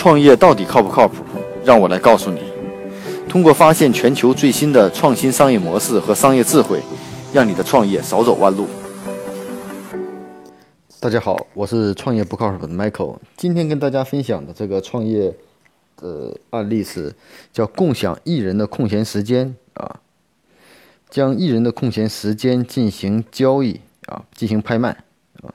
创业到底靠不靠谱？让我来告诉你。通过发现全球最新的创新商业模式和商业智慧，让你的创业少走弯路。大家好，我是创业不靠谱的 Michael。今天跟大家分享的这个创业的案例是叫共享艺人的空闲时间啊，将艺人的空闲时间进行交易啊，进行拍卖啊。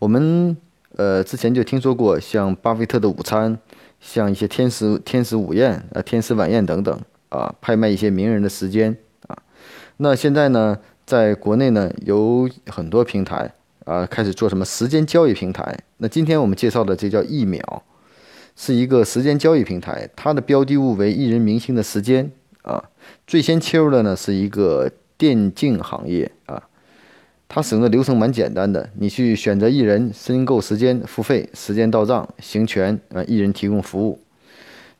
我们呃之前就听说过像巴菲特的午餐。像一些天使天使午宴啊，天使晚宴等等啊，拍卖一些名人的时间啊。那现在呢，在国内呢，有很多平台啊，开始做什么时间交易平台。那今天我们介绍的这叫一秒，是一个时间交易平台，它的标的物为艺人明星的时间啊。最先切入的呢，是一个电竞行业啊。它使用的流程蛮简单的，你去选择艺人，申购时间，付费，时间到账，行权，啊，艺人提供服务，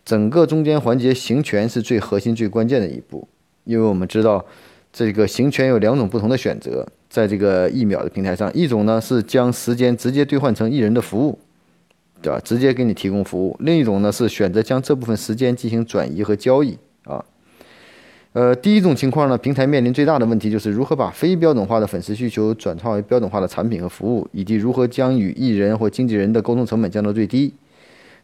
整个中间环节行权是最核心、最关键的一步，因为我们知道这个行权有两种不同的选择，在这个一秒的平台上，一种呢是将时间直接兑换成艺人的服务，对吧？直接给你提供服务，另一种呢是选择将这部分时间进行转移和交易，啊。呃，第一种情况呢，平台面临最大的问题就是如何把非标准化的粉丝需求转化为标准化的产品和服务，以及如何将与艺人或经纪人的沟通成本降到最低。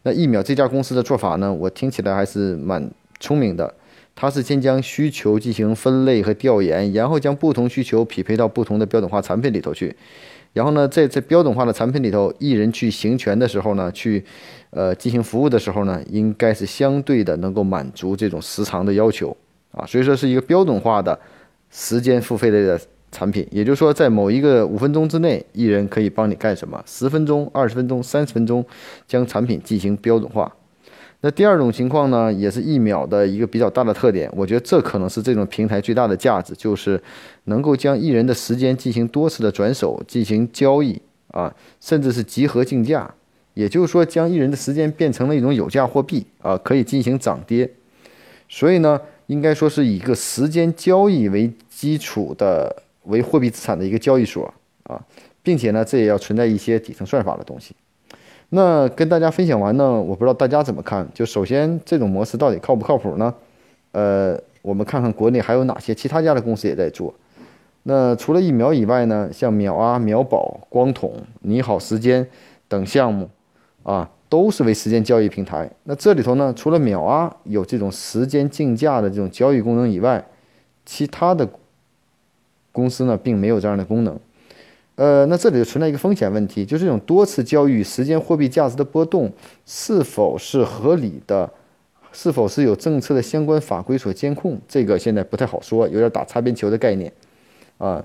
那一秒这家公司的做法呢，我听起来还是蛮聪明的。它是先将需求进行分类和调研，然后将不同需求匹配到不同的标准化产品里头去。然后呢，在这标准化的产品里头，艺人去行权的时候呢，去呃进行服务的时候呢，应该是相对的能够满足这种时长的要求。啊，所以说是一个标准化的时间付费类的产品，也就是说，在某一个五分钟之内，艺人可以帮你干什么？十分钟、二十分钟、三十分钟，将产品进行标准化。那第二种情况呢，也是一秒的一个比较大的特点，我觉得这可能是这种平台最大的价值，就是能够将艺人的时间进行多次的转手，进行交易啊，甚至是集合竞价，也就是说，将艺人的时间变成了一种有价货币啊，可以进行涨跌。所以呢。应该说是以一个时间交易为基础的为货币资产的一个交易所啊，并且呢，这也要存在一些底层算法的东西。那跟大家分享完呢，我不知道大家怎么看。就首先这种模式到底靠不靠谱呢？呃，我们看看国内还有哪些其他家的公司也在做。那除了疫苗以外呢，像秒啊、秒宝、光统、你好时间等项目啊。都是为时间交易平台。那这里头呢，除了秒啊有这种时间竞价的这种交易功能以外，其他的公司呢并没有这样的功能。呃，那这里就存在一个风险问题，就是这种多次交易时间货币价值的波动是否是合理的，是否是有政策的相关法规所监控，这个现在不太好说，有点打擦边球的概念啊。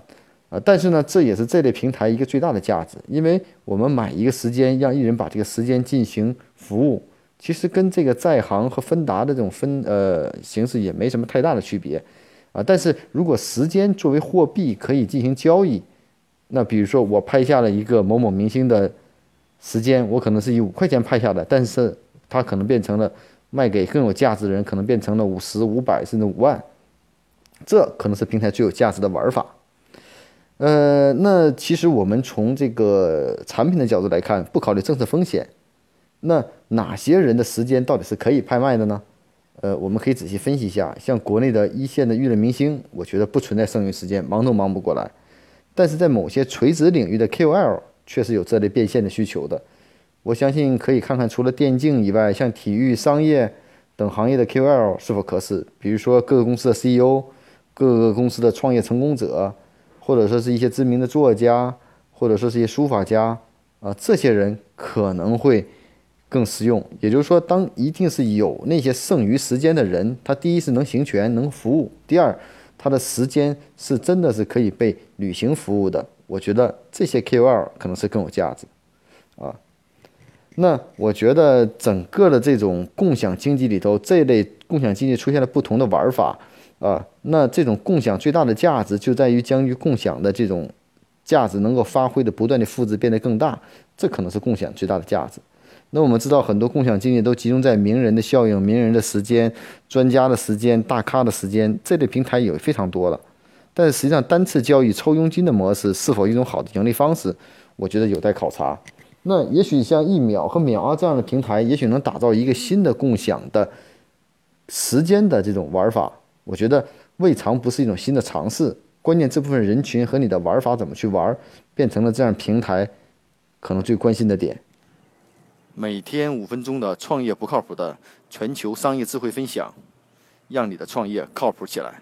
啊，但是呢，这也是这类平台一个最大的价值，因为我们买一个时间，让艺人把这个时间进行服务，其实跟这个在行和分达的这种分呃形式也没什么太大的区别，啊，但是如果时间作为货币可以进行交易，那比如说我拍下了一个某某明星的时间，我可能是以五块钱拍下的，但是它可能变成了卖给更有价值的人，可能变成了五十、五百甚至五万，这可能是平台最有价值的玩法。呃，那其实我们从这个产品的角度来看，不考虑政策风险，那哪些人的时间到底是可以拍卖的呢？呃，我们可以仔细分析一下，像国内的一线的娱乐明星，我觉得不存在剩余时间，忙都忙不过来。但是在某些垂直领域的 KOL 确实有这类变现的需求的。我相信可以看看除了电竞以外，像体育、商业等行业的 KOL 是否合适，比如说各个公司的 CEO，各个公司的创业成功者。或者说是一些知名的作家，或者说是一些书法家，啊，这些人可能会更实用。也就是说，当一定是有那些剩余时间的人，他第一是能行权、能服务；第二，他的时间是真的是可以被履行服务的。我觉得这些 KOL 可能是更有价值，啊。那我觉得整个的这种共享经济里头，这类共享经济出现了不同的玩法。啊，那这种共享最大的价值就在于将与共享的这种价值能够发挥的不断的复制变得更大，这可能是共享最大的价值。那我们知道很多共享经济都集中在名人的效应、名人的时间、专家的时间、大咖的时间这类平台有非常多了，但是实际上单次交易抽佣金的模式是否一种好的盈利方式，我觉得有待考察。那也许像一秒和秒啊这样的平台，也许能打造一个新的共享的时间的这种玩法。我觉得未尝不是一种新的尝试。关键这部分人群和你的玩法怎么去玩，变成了这样平台可能最关心的点。每天五分钟的创业不靠谱的全球商业智慧分享，让你的创业靠谱起来。